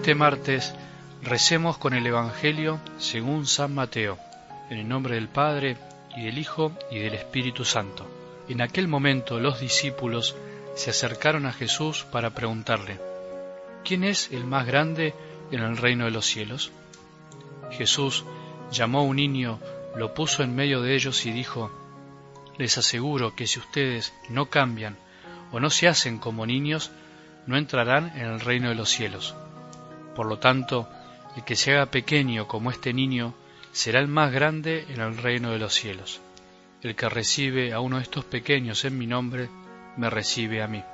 este martes recemos con el Evangelio según San Mateo, en el nombre del Padre, y del Hijo, y del Espíritu Santo. En aquel momento los discípulos se acercaron a Jesús para preguntarle, ¿quién es el más grande en el reino de los cielos? Jesús llamó a un niño, lo puso en medio de ellos y dijo, Les aseguro que si ustedes no cambian o no se hacen como niños, no entrarán en el reino de los cielos. Por lo tanto, el que se haga pequeño como este niño será el más grande en el reino de los cielos. El que recibe a uno de estos pequeños en mi nombre, me recibe a mí.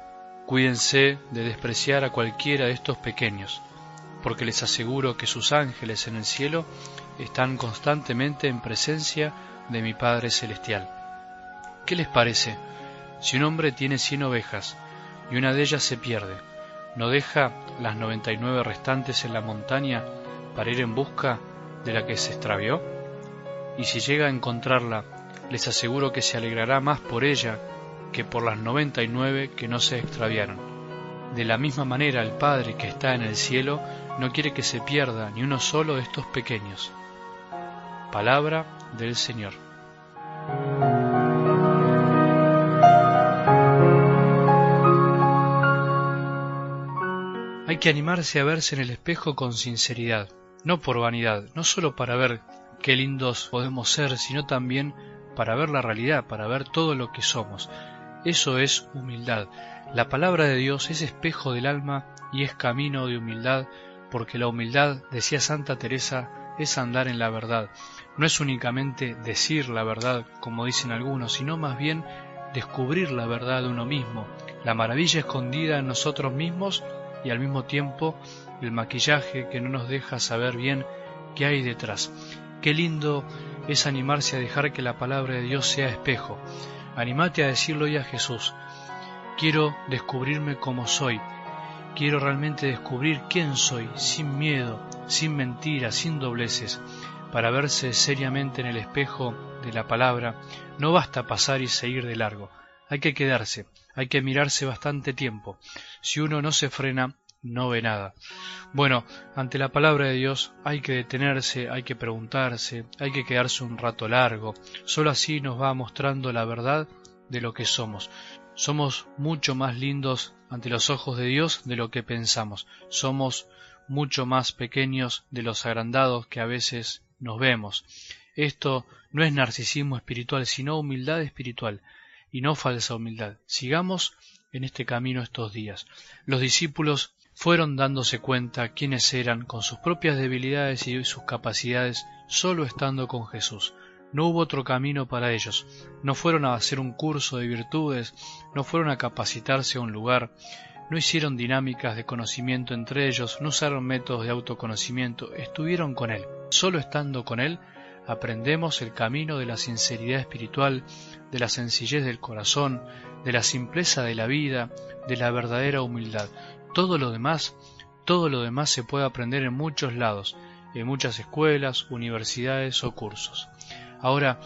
Cuídense de despreciar a cualquiera de estos pequeños, porque les aseguro que sus ángeles en el cielo están constantemente en presencia de mi Padre Celestial. ¿Qué les parece? Si un hombre tiene cien ovejas y una de ellas se pierde, ¿no deja las noventa y nueve restantes en la montaña para ir en busca de la que se extravió? Y si llega a encontrarla, les aseguro que se alegrará más por ella que por las noventa y nueve que no se extraviaron. De la misma manera el Padre que está en el cielo no quiere que se pierda ni uno solo de estos pequeños. Palabra del Señor. Hay que animarse a verse en el espejo con sinceridad, no por vanidad, no solo para ver qué lindos podemos ser, sino también para ver la realidad, para ver todo lo que somos. Eso es humildad. La palabra de Dios es espejo del alma y es camino de humildad, porque la humildad, decía Santa Teresa, es andar en la verdad. No es únicamente decir la verdad, como dicen algunos, sino más bien descubrir la verdad de uno mismo, la maravilla escondida en nosotros mismos y al mismo tiempo el maquillaje que no nos deja saber bien qué hay detrás. Qué lindo es animarse a dejar que la palabra de Dios sea espejo. Animate a decirlo hoy a Jesús. Quiero descubrirme como soy. Quiero realmente descubrir quién soy, sin miedo, sin mentiras, sin dobleces. Para verse seriamente en el espejo de la palabra, no basta pasar y seguir de largo. Hay que quedarse, hay que mirarse bastante tiempo. Si uno no se frena, no ve nada. Bueno, ante la palabra de Dios hay que detenerse, hay que preguntarse, hay que quedarse un rato largo. Solo así nos va mostrando la verdad de lo que somos. Somos mucho más lindos ante los ojos de Dios de lo que pensamos. Somos mucho más pequeños de los agrandados que a veces nos vemos. Esto no es narcisismo espiritual, sino humildad espiritual y no falsa humildad. Sigamos en este camino estos días. Los discípulos fueron dándose cuenta quiénes eran con sus propias debilidades y sus capacidades solo estando con Jesús. No hubo otro camino para ellos. No fueron a hacer un curso de virtudes, no fueron a capacitarse a un lugar, no hicieron dinámicas de conocimiento entre ellos, no usaron métodos de autoconocimiento, estuvieron con Él. Solo estando con Él aprendemos el camino de la sinceridad espiritual, de la sencillez del corazón, de la simpleza de la vida, de la verdadera humildad. Todo lo demás, todo lo demás se puede aprender en muchos lados, en muchas escuelas, universidades o cursos. Ahora,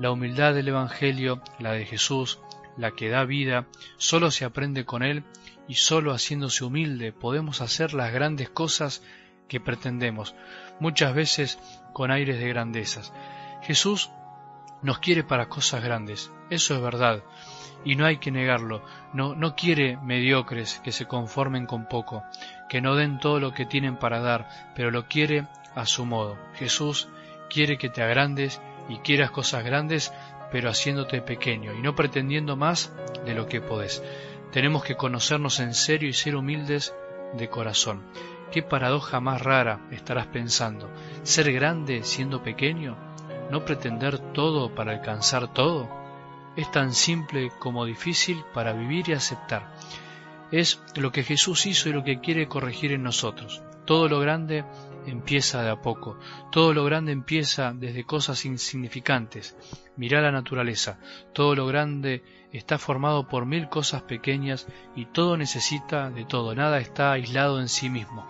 la humildad del Evangelio, la de Jesús, la que da vida, solo se aprende con Él y solo haciéndose humilde podemos hacer las grandes cosas que pretendemos, muchas veces con aires de grandezas. Jesús nos quiere para cosas grandes, eso es verdad, y no hay que negarlo, no, no quiere mediocres que se conformen con poco, que no den todo lo que tienen para dar, pero lo quiere a su modo. Jesús quiere que te agrandes y quieras cosas grandes, pero haciéndote pequeño y no pretendiendo más de lo que podés. Tenemos que conocernos en serio y ser humildes de corazón. Qué paradoja más rara estarás pensando. Ser grande siendo pequeño, no pretender todo para alcanzar todo es tan simple como difícil para vivir y aceptar. Es lo que Jesús hizo y lo que quiere corregir en nosotros. Todo lo grande empieza de a poco, todo lo grande empieza desde cosas insignificantes. Mirá la naturaleza, todo lo grande está formado por mil cosas pequeñas y todo necesita de todo, nada está aislado en sí mismo.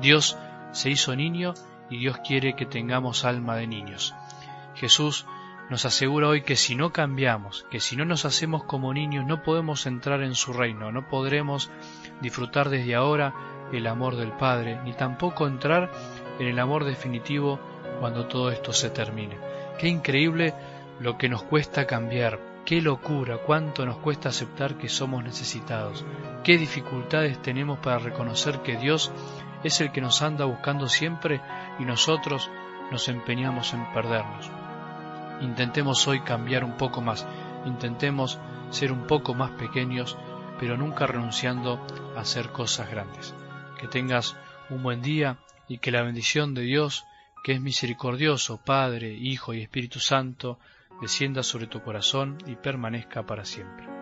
Dios se hizo niño y Dios quiere que tengamos alma de niños. Jesús nos asegura hoy que si no cambiamos, que si no nos hacemos como niños, no podemos entrar en su reino, no podremos disfrutar desde ahora el amor del Padre, ni tampoco entrar en el amor definitivo cuando todo esto se termine. Qué increíble lo que nos cuesta cambiar, qué locura, cuánto nos cuesta aceptar que somos necesitados, qué dificultades tenemos para reconocer que Dios es el que nos anda buscando siempre y nosotros nos empeñamos en perdernos. Intentemos hoy cambiar un poco más, intentemos ser un poco más pequeños, pero nunca renunciando a hacer cosas grandes. Que tengas un buen día y que la bendición de Dios, que es misericordioso, Padre, Hijo y Espíritu Santo, descienda sobre tu corazón y permanezca para siempre.